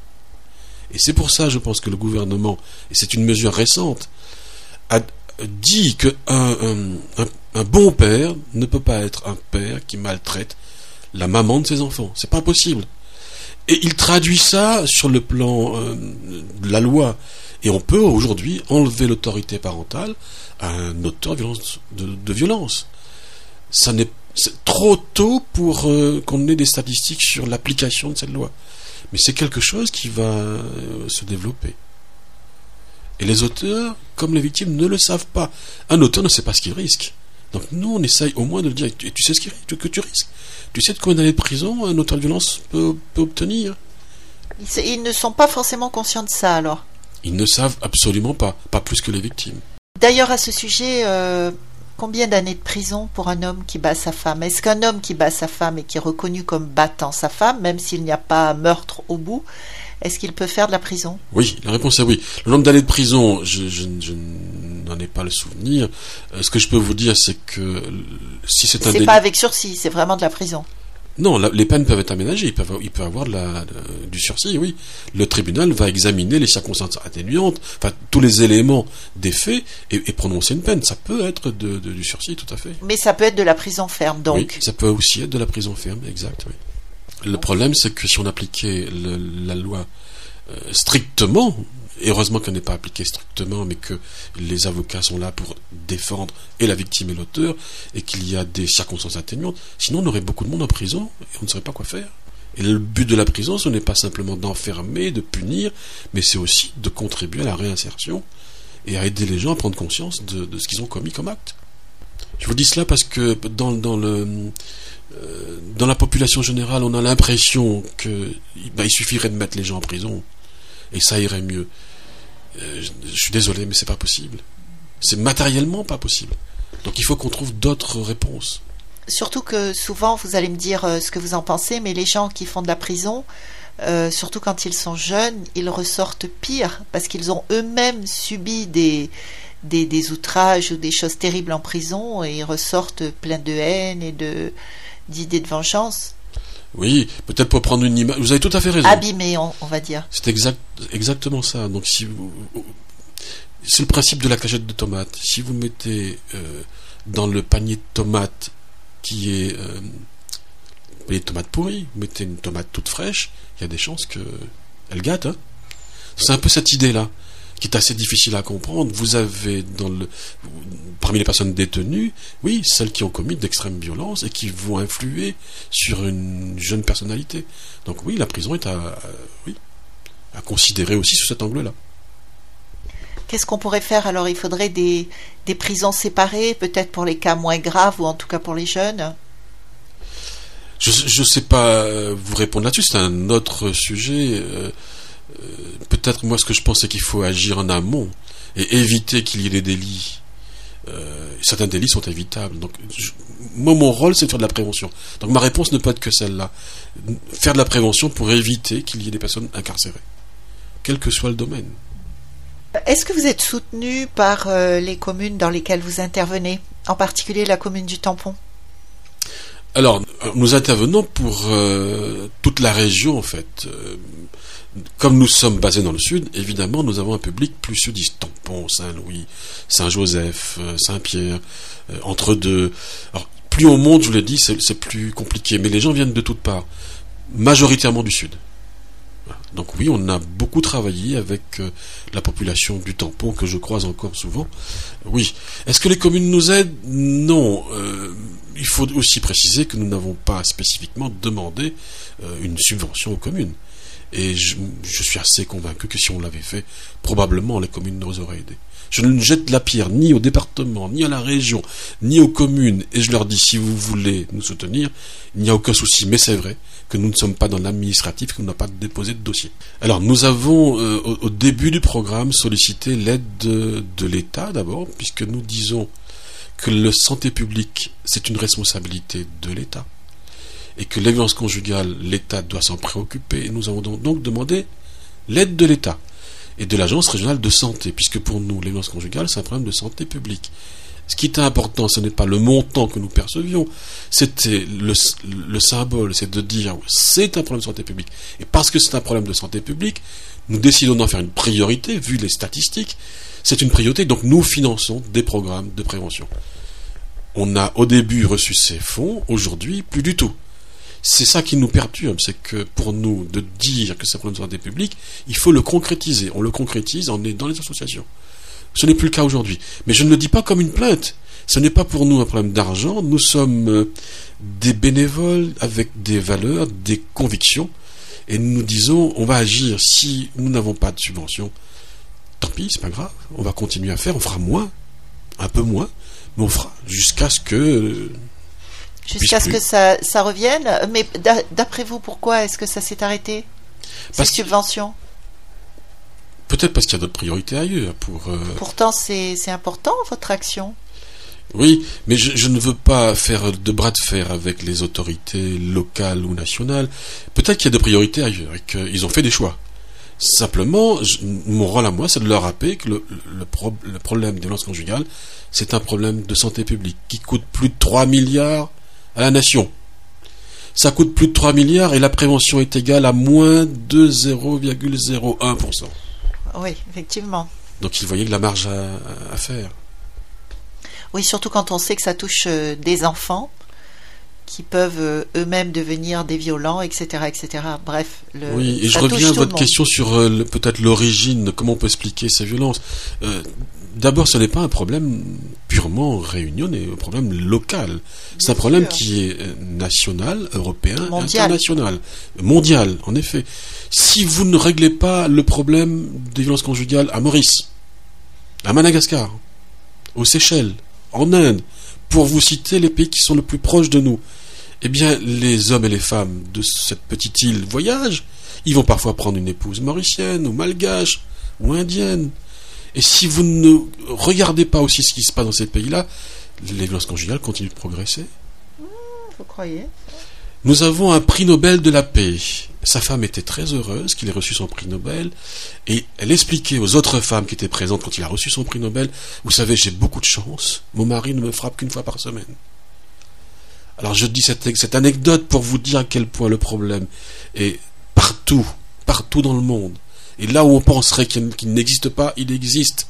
Et c'est pour ça, je pense que le gouvernement, et c'est une mesure récente, a dit que un- un bon père ne peut pas être un père qui maltraite la maman de ses enfants. C'est pas possible. Et il traduit ça sur le plan euh, de la loi. Et on peut aujourd'hui enlever l'autorité parentale à un auteur de violence. Ça trop tôt pour euh, qu'on ait des statistiques sur l'application de cette loi. Mais c'est quelque chose qui va euh, se développer. Et les auteurs, comme les victimes, ne le savent pas. Un auteur ne sait pas ce qu'il risque. Donc nous, on essaye au moins de le dire. Tu, tu sais ce que tu risques Tu sais de combien d'années de prison un auteur de violence peut, peut obtenir Ils, ils ne sont pas forcément conscients de ça, alors. Ils ne savent absolument pas, pas plus que les victimes. D'ailleurs, à ce sujet, euh, combien d'années de prison pour un homme qui bat sa femme? Est-ce qu'un homme qui bat sa femme et qui est reconnu comme battant sa femme, même s'il n'y a pas meurtre au bout, est-ce qu'il peut faire de la prison? Oui, la réponse est oui. Le nombre d'années de prison, je, n'en ai pas le souvenir. Euh, ce que je peux vous dire, c'est que si c'est un C'est pas avec sursis, c'est vraiment de la prison. Non, les peines peuvent être aménagées. Il peut, il peut avoir du sursis, oui. Le tribunal va examiner les circonstances atténuantes, enfin tous les éléments des faits et, prononcer une peine. Ça peut être du sursis, tout à fait. Mais ça peut être de la prison ferme, donc. Oui, ça peut aussi être de la prison ferme, exact. Oui. Le problème, c'est que si on appliquait la loi euh, strictement, heureusement qu'elle n'est pas appliquée strictement, mais que les avocats sont là pour défendre et la victime et l'auteur, et qu'il y a des circonstances atténuantes. Sinon, on aurait beaucoup de monde en prison et on ne saurait pas quoi faire. Et le but de la prison, ce n'est pas simplement d'enfermer, de punir, mais c'est aussi de contribuer à la réinsertion et à aider les gens à prendre conscience de, ce qu'ils ont commis comme acte. Je vous dis cela parce que dans, le, euh, dans la population générale, on a l'impression qu'il bah, il suffirait de mettre les gens en prison et ça irait mieux. Euh, je, suis désolé, mais c'est pas possible. C'est matériellement pas possible. Donc il faut qu'on trouve d'autres réponses. Surtout que souvent, vous allez me dire euh, ce que vous en pensez, mais les gens qui font de la prison, euh, surtout quand ils sont jeunes, ils ressortent pire parce qu'ils ont eux-mêmes subi des, des, des, outrages ou des choses terribles en prison et ils ressortent pleins de haine et de d'idées de vengeance. Oui, peut-être pour prendre une image. Vous avez tout à fait raison. Abîmé, on, va dire. C'est exact, exactement ça. Donc, si vous, c'est le principe de la cagette de tomates. Si vous mettez euh, dans le panier de tomates qui est euh, des tomates pourries, vous mettez une tomate toute fraîche, il y a des chances qu'elle gâte. Hein. c'est un peu cette idée-là qui est assez difficile à comprendre. Vous avez dans le, parmi les personnes détenues, oui, celles qui ont commis d'extrêmes violences et qui vont influer sur une jeune personnalité. Donc oui, la prison est à, oui, à considérer aussi sous cet angle-là. Qu'est-ce qu'on pourrait faire? Alors Il faudrait des, des prisons séparées, peut-être pour les cas moins graves ou en tout cas pour les jeunes? Je ne sais pas vous répondre là-dessus, c'est un autre sujet. Euh, euh, peut-être moi ce que je pense c'est qu'il faut agir en amont et éviter qu'il y ait des délits. Euh, certains délits sont évitables. Donc, moi, mon rôle, c'est de faire de la prévention. Donc, ma réponse ne peut être que celle-là. Faire de la prévention pour éviter qu'il y ait des personnes incarcérées, quel que soit le domaine. Est-ce que vous êtes soutenu par euh, les communes dans lesquelles vous intervenez, en particulier la commune du Tampon? Alors, nous intervenons pour toute la région, en fait comme nous sommes basés dans le sud, évidemment, nous avons un public plus sudiste. Tampon, Saint-Louis, Saint-Joseph, euh, Saint-Pierre, euh, entre deux. Alors, plus on monte, je vous l'ai dit, c'est plus compliqué. Mais les gens viennent de toutes parts, majoritairement du sud. Donc oui, on a beaucoup travaillé avec euh, la population du tampon que je croise encore souvent. Oui. Est-ce que les communes nous aident? Non. Il faut aussi préciser que nous n'avons pas spécifiquement demandé une subvention aux communes. Et je, suis assez convaincu que si on l'avait fait, probablement les communes nous auraient aidés. Je ne jette la pierre ni au département, ni à la région, ni aux communes, et je leur dis si vous voulez nous soutenir, il n'y a aucun souci, mais c'est vrai que nous ne sommes pas dans l'administratif, qu'on n'a pas déposé de dossier. Alors nous avons euh, au, début du programme sollicité l'aide de, de l'État d'abord, puisque nous disons que la santé publique, c'est une responsabilité de l'État et que les violences conjugales, l'État doit s'en préoccuper. Et nous avons donc demandé l'aide de l'État et de l'Agence régionale de santé, puisque pour nous, les violences conjugales, c'est un problème de santé publique. Ce qui est important, ce n'est pas le montant que nous percevions, c'était le, symbole, c'est de dire c'est un problème de santé publique. Et parce que c'est un problème de santé publique, nous décidons d'en faire une priorité, vu les statistiques. C'est une priorité, donc nous finançons des programmes de prévention. On a au début reçu ces fonds, aujourd'hui plus du tout. C'est ça qui nous perturbe, c'est que pour nous, de dire que c'est un problème de santé publique, il faut le concrétiser. On le concrétise, on est dans les associations. Ce n'est plus le cas aujourd'hui. Mais je ne le dis pas comme une plainte. Ce n'est pas pour nous un problème d'argent. Nous sommes euh, des bénévoles avec des valeurs, des convictions. Et nous nous disons, on va agir. Si nous n'avons pas de subvention, tant pis, c'est pas grave. On va continuer à faire. On fera moins, un peu moins, mais on fera jusqu'à ce que Jusqu'à ce que ça, ça revienne. Mais d'après vous, pourquoi est-ce que ça s'est arrêté Ces subventions? Peut-être parce qu'il y a d'autres priorités ailleurs. Pour, euh, Pourtant, c'est important, votre action. Oui, mais je, ne veux pas faire de bras de fer avec les autorités locales ou nationales. Peut-être qu'il y a des priorités ailleurs et qu'ils ont fait des choix. Simplement, mon rôle à moi, c'est de leur rappeler que le, le problème des violences conjugales, c'est un problème de santé publique qui coûte plus de 3 milliards à la nation. Ça coûte plus de 3 milliards et la prévention est égale à moins de 0,01%. Oui, effectivement. Donc il voyait que la marge à faire. Oui, surtout quand on sait que ça touche euh, des enfants qui peuvent euh, eux-mêmes devenir des violents, etc., etc. Bref. Le, oui, et je reviens à votre question sur euh, peut-être l'origine, comment on peut expliquer ces violences. D'abord, ce n'est pas un problème purement réunionnais, un problème local. C'est un problème qui est national, européen, international, mondial, en effet. Si vous ne réglez pas le problème des violences conjugales à Maurice, à Madagascar, aux Seychelles, en Inde, pour vous citer les pays qui sont le plus proches de nous, eh bien, les hommes et les femmes de cette petite île voyagent. Ils vont parfois prendre une épouse mauricienne ou malgache ou indienne. Et si vous ne regardez pas aussi ce qui se passe dans ces pays-là, les violences conjugales continuent de progresser. vous croyez? Nous avons un prix Nobel de la paix. Sa femme était très heureuse qu'il ait reçu son prix Nobel et elle expliquait aux autres femmes qui étaient présentes quand il a reçu son prix Nobel, vous savez, j'ai beaucoup de chance, mon mari ne me frappe qu'une fois par semaine. Alors je dis cette, cette, anecdote pour vous dire à quel point le problème est partout, partout dans le monde. Et là où on penserait qu'il n'existe pas, il existe.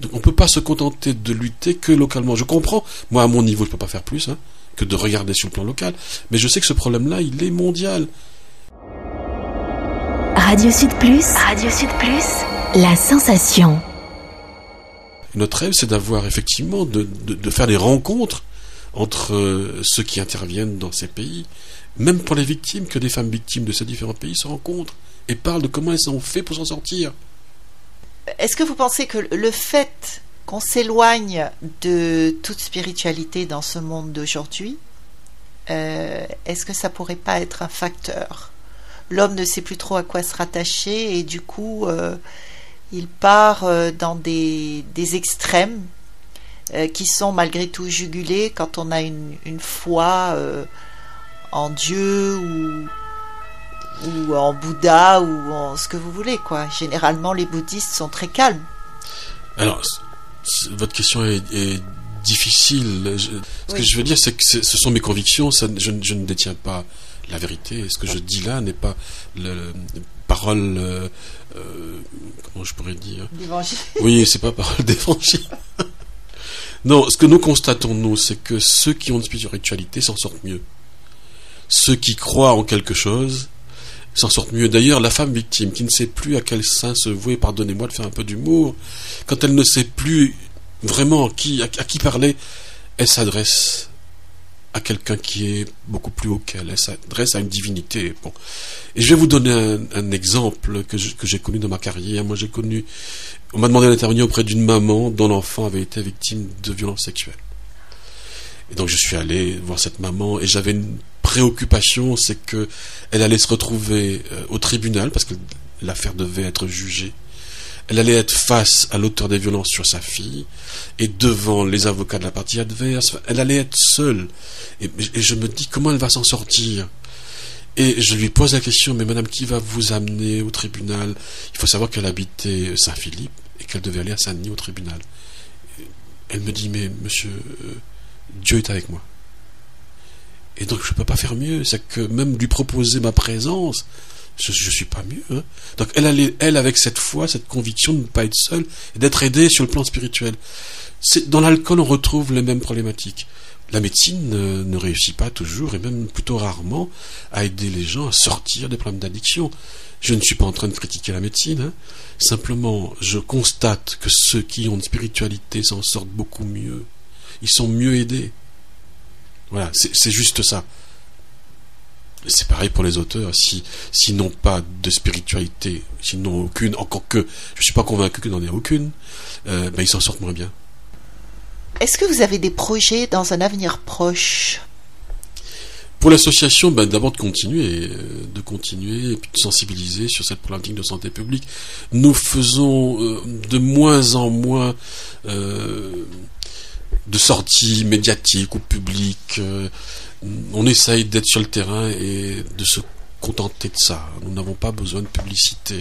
Donc on ne peut pas se contenter de lutter que localement. Je comprends, moi à mon niveau je ne peux pas faire plus, hein que de regarder sur le plan local. Mais je sais que ce problème-là, il est mondial. Radio Sud Plus, Radio Sud Plus, la sensation. Notre rêve, c'est d'avoir effectivement, de, de, faire des rencontres entre euh, ceux qui interviennent dans ces pays, même pour les victimes, que des femmes victimes de ces différents pays se rencontrent et parlent de comment elles ont fait pour s'en sortir. Est-ce que vous pensez que le fait qu'on s'éloigne de toute spiritualité dans ce monde d'aujourd'hui, euh, est-ce que ça pourrait pas être un facteur? L'homme ne sait plus trop à quoi se rattacher et du coup, euh, il part dans des, extrêmes qui sont malgré tout jugulés quand on a une, foi en Dieu ou, ou en Bouddha ou en ce que vous voulez. quoi. Généralement, les bouddhistes sont très calmes. Alors, votre question est, difficile. ce que je veux dire, c'est que ce sont mes convictions. je, ne détiens pas la vérité. Ce que je dis là n'est pas le, parole. Euh, euh, comment je pourrais dire? D'évangile. Oui, c'est pas parole d'évangile. non, ce que nous constatons nous, c'est que ceux qui ont une spiritualité s'en sortent mieux. Ceux qui croient en quelque chose s'en sortent mieux. D'ailleurs, la femme victime qui ne sait plus à quel sein se vouer, pardonnez-moi de faire un peu d'humour, quand elle ne sait plus vraiment à, qui parler, elle s'adresse à quelqu'un qui est beaucoup plus haut qu'elle, elle s'adresse à une divinité. Bon. Et je vais vous donner un, exemple que, j'ai connu dans ma carrière. Moi, j'ai connu, on m'a demandé d'intervenir auprès d'une maman dont l'enfant avait été victime de violences sexuelles. Et donc je suis allé voir cette maman et j'avais une préoccupation, c'est que elle allait se retrouver euh, au tribunal parce que l'affaire devait être jugée. Elle allait être face à l'auteur des violences sur sa fille et devant les avocats de la partie adverse. Elle allait être seule. Et, je me dis comment elle va s'en sortir? Et je lui pose la question, mais madame, qui va vous amener au tribunal? Il faut savoir qu'elle habitait Saint-Philippe et qu'elle devait aller à Saint-Denis au tribunal. Elle me dit, mais monsieur, euh, Dieu est avec moi. Et donc je ne peux pas faire mieux. C'est que même lui proposer ma présence, je ne suis pas mieux. Hein. Donc elle, elle, avec cette foi, cette conviction de ne pas être seule et d'être aidée sur le plan spirituel. Dans l'alcool, on retrouve les mêmes problématiques. La médecine ne, réussit pas toujours, et même plutôt rarement, à aider les gens à sortir des problèmes d'addiction. Je ne suis pas en train de critiquer la médecine. Hein. Simplement, je constate que ceux qui ont une spiritualité s'en sortent beaucoup mieux. Ils sont mieux aidés. Voilà, c'est juste ça. C'est pareil pour les auteurs. Si s'ils n'ont pas de spiritualité, s'ils n'ont aucune, encore que je ne suis pas convaincu qu'il n'en ait aucune, euh, ben ils s'en sortent moins bien. Est-ce que vous avez des projets dans un avenir proche? Pour l'association, ben, d'abord de continuer, euh, de continuer et puis de sensibiliser sur cette problématique de santé publique. Nous faisons euh, de moins en moins de sorties médiatiques ou publiques. Euh, on essaye d'être sur le terrain et de se contenter de ça. Nous n'avons pas besoin de publicité.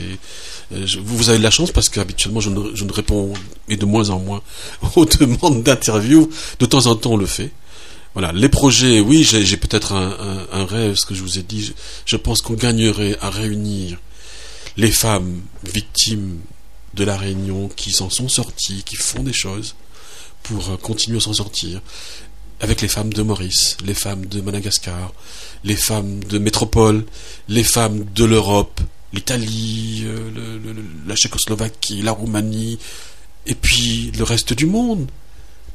Euh, vous avez de la chance parce qu'habituellement je ne, je réponds et de moins en moins aux demandes d'interview. De temps en temps on le fait. Voilà, les projets, oui, j'ai peut-être un, rêve, ce que je vous ai dit. Je, pense qu'on gagnerait à réunir les femmes victimes de la Réunion qui s'en sont sorties, qui font des choses pour euh, continuer à s'en sortir, avec les femmes de Maurice, les femmes de Madagascar, les femmes de métropole, les femmes de l'Europe, l'Italie, euh, la Tchécoslovaquie, la Roumanie, et puis le reste du monde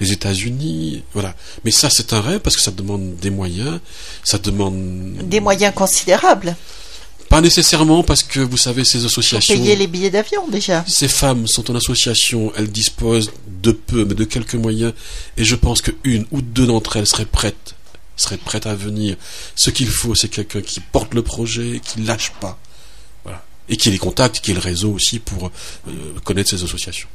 les États-Unis, voilà. Mais ça, c'est un rêve parce que ça demande des moyens, ça demande des moyens considérables. Pas nécessairement parce que vous savez ces associations. payer les billets d'avion déjà. Ces femmes sont en association, elles disposent de peu, mais de quelques moyens, et je pense qu'une ou deux d'entre elles seraient prêtes, seraient prêtes à venir. Ce qu'il faut, c'est quelqu'un qui porte le projet, qui lâche pas, voilà, et qui les contacte, qui ait le réseau aussi pour euh, connaître ces associations.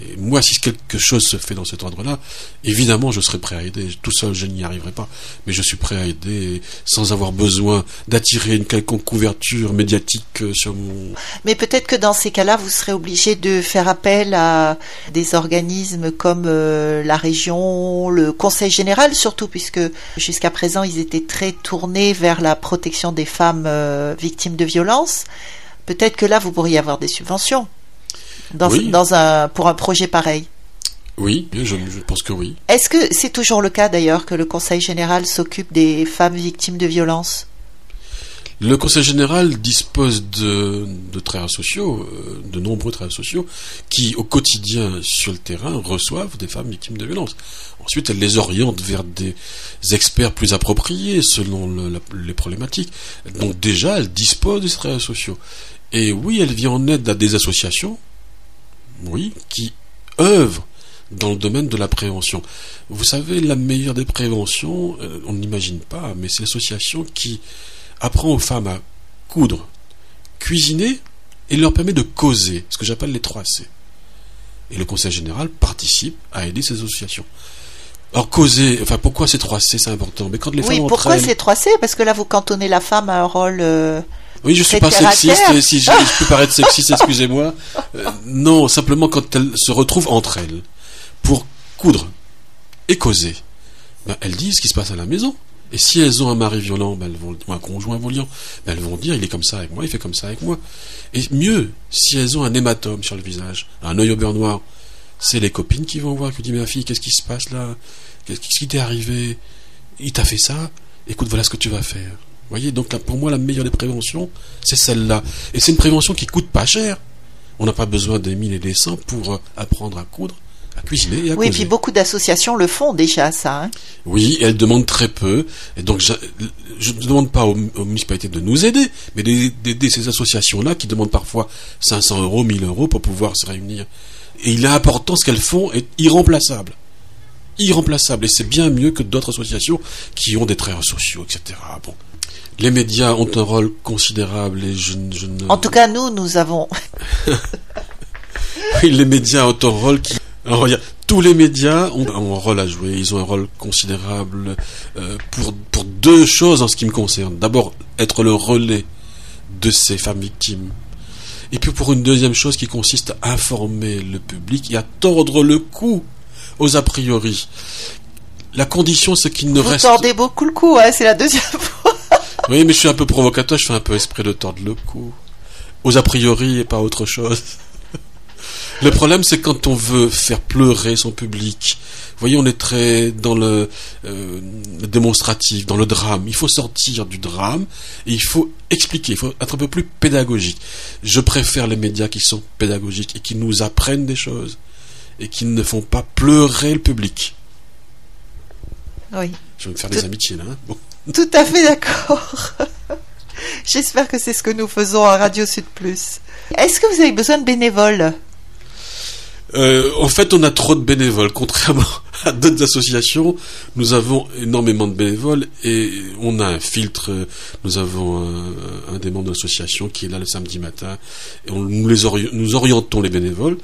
Et moi, si quelque chose se fait dans cet ordre-là, évidemment, je serai prêt à aider. Tout seul, je n'y arriverai pas. Mais je suis prêt à aider sans avoir besoin d'attirer une quelconque couverture médiatique euh, sur mon... Mais peut-être que dans ces cas-là, vous serez obligé de faire appel à des organismes comme euh, la région, le Conseil général surtout, puisque jusqu'à présent, ils étaient très tournés vers la protection des femmes euh, victimes de violences. Peut-être que là, vous pourriez avoir des subventions dans, un, pour un projet pareil Oui, je, pense que oui. Est-ce que c'est toujours le cas d'ailleurs que le Conseil général s'occupe des femmes victimes de violences? Le Conseil général dispose de, de travailleurs sociaux, euh, de nombreux travailleurs sociaux, qui au quotidien sur le terrain reçoivent des femmes victimes de violences. Ensuite, elle les oriente vers des experts plus appropriés selon les problématiques. Donc déjà, elle dispose des travailleurs sociaux. Et oui, elle vient en aide à des associations oui, qui œuvrent dans le domaine de la prévention. Vous savez, la meilleure des préventions, euh, on n'imagine pas, mais c'est l'association qui apprend aux femmes à coudre, cuisiner et leur permet de causer, ce que j'appelle les 3 C. Et le Conseil général participe à aider ces associations. Alors causer, enfin pourquoi ces 3 C c'est important? Mais quand les oui, pourquoi ces 3 C? Parce que là vous cantonnez la femme à un rôle euh, oui, je suis pas sexiste. Si je, je, peux paraître sexiste, excusez-moi. Euh, non, simplement quand elles se retrouvent entre elles pour coudre et causer, ben, elles disent ce qui se passe à la maison. Et si elles ont un mari violent, ben, elles vont, ou un conjoint violent, ben, elles vont dire il est comme ça avec moi, il fait comme ça avec moi. Et mieux, si elles ont un hématome sur le visage, un œil au beurre noir, c'est les copines qui vont voir, qui disent ma fille, qu'est-ce qui se passe là? Qu'est-ce qui t'est arrivé? Il t'a fait ça? Écoute, voilà ce que tu vas faire voyez, donc pour moi, la meilleure des préventions, c'est celle-là. Et c'est une prévention qui coûte pas cher. On n'a pas besoin des mille et des cents pour euh, apprendre à coudre, à cuisiner et à Oui, et puis beaucoup d'associations le font déjà, ça. Hein. oui, elles demandent très peu. Et donc, je ne demande pas aux, municipalités de nous aider, mais d'aider ces associations-là qui demandent parfois 500 euros, 1000 euros pour pouvoir se réunir. Et il est important, ce qu'elles font est irremplaçable irremplaçable et c'est bien mieux que d'autres associations qui ont des traits sociaux, etc. Bon, les médias ont un rôle considérable et je, ne... En tout cas, nous, nous avons... oui, les médias ont un rôle qui... tous les médias ont un rôle à jouer. Ils ont un rôle considérable euh, pour, pour deux choses en ce qui me concerne. D'abord, être le relais de ces femmes victimes. Et puis pour une deuxième chose qui consiste à informer le public et à tordre le cou aux a priori. La condition, c'est qu'il ne reste... Vous tordez beaucoup le cou, hein, c'est la deuxième fois. Oui, mais je suis un peu provocateur, je fais un peu esprit de tordre le cou. Aux a priori et pas autre chose. Le problème, c'est quand on veut faire pleurer son public. Vous voyez, on est très dans le, euh, démonstratif, dans le drame. Il faut sortir du drame et il faut expliquer, il faut être un peu plus pédagogique. Je préfère les médias qui sont pédagogiques et qui nous apprennent des choses et qui ne font pas pleurer le public. Oui. Je vais me faire des amitiés là. Hein. bon. Tout à fait d'accord. J'espère que c'est ce que nous faisons à Radio Sud Plus. Est-ce que vous avez besoin de bénévoles? Euh, En fait, on a trop de bénévoles, contrairement à d'autres associations, nous avons énormément de bénévoles et on a un filtre. Nous avons un, des membres de l'association qui est là le samedi matin et on, nous, les nous orientons les bénévoles.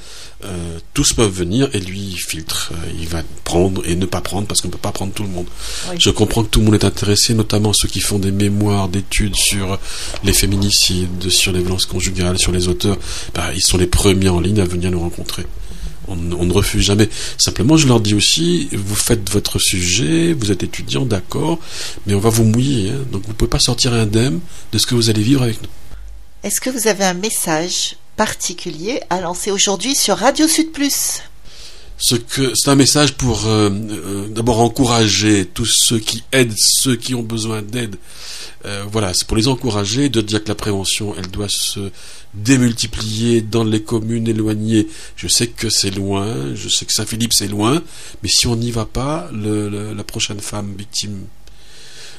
Euh, tous peuvent venir et lui il filtre. Euh, il va prendre et ne pas prendre parce qu'on ne peut pas prendre tout le monde. Je comprends que tout le monde est intéressé, notamment ceux qui font des mémoires d'études sur les féminicides, sur les violences conjugales, sur les auteurs. Bah, ils sont les premiers en ligne à venir nous rencontrer. On, ne refuse jamais. Simplement, je leur dis aussi, vous faites votre sujet, vous êtes étudiant, d'accord, mais on va vous mouiller. Hein. donc vous ne pouvez pas sortir indemne de ce que vous allez vivre avec nous. Est-ce que vous avez un message particulier à lancer aujourd'hui sur Radio Sud Plus? Ce que c'est un message pour euh, euh, d'abord encourager tous ceux qui aident ceux qui ont besoin d'aide. Euh, voilà, c'est pour les encourager de dire que la prévention, elle doit se démultiplier dans les communes éloignées. Je sais que c'est loin, je sais que Saint-Philippe c'est loin, mais si on n'y va pas, la prochaine femme victime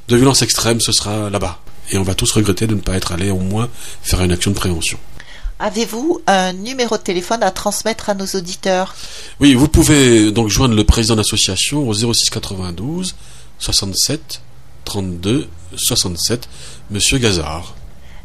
de violence extrême, ce sera là-bas. Et on va tous regretter de ne pas être allé au moins faire une action de prévention. Avez-vous un numéro de téléphone à transmettre à nos auditeurs? Oui, vous pouvez donc joindre le président de l'association au 06 92 67 32 67, Monsieur Gazard.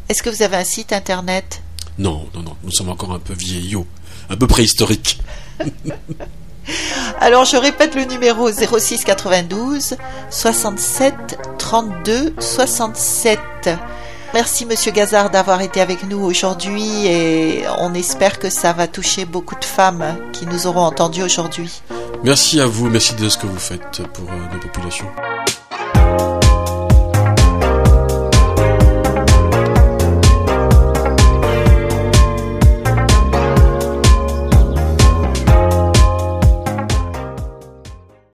Est-ce que vous avez un site internet? Non, non, non, nous sommes encore un peu vieillots, un peu préhistoriques. Alors je répète le numéro 06 92 67 32 67. Merci Monsieur Gazard d'avoir été avec nous aujourd'hui et on espère que ça va toucher beaucoup de femmes qui nous auront entendus aujourd'hui. Merci à vous, merci de ce que vous faites pour euh, nos populations.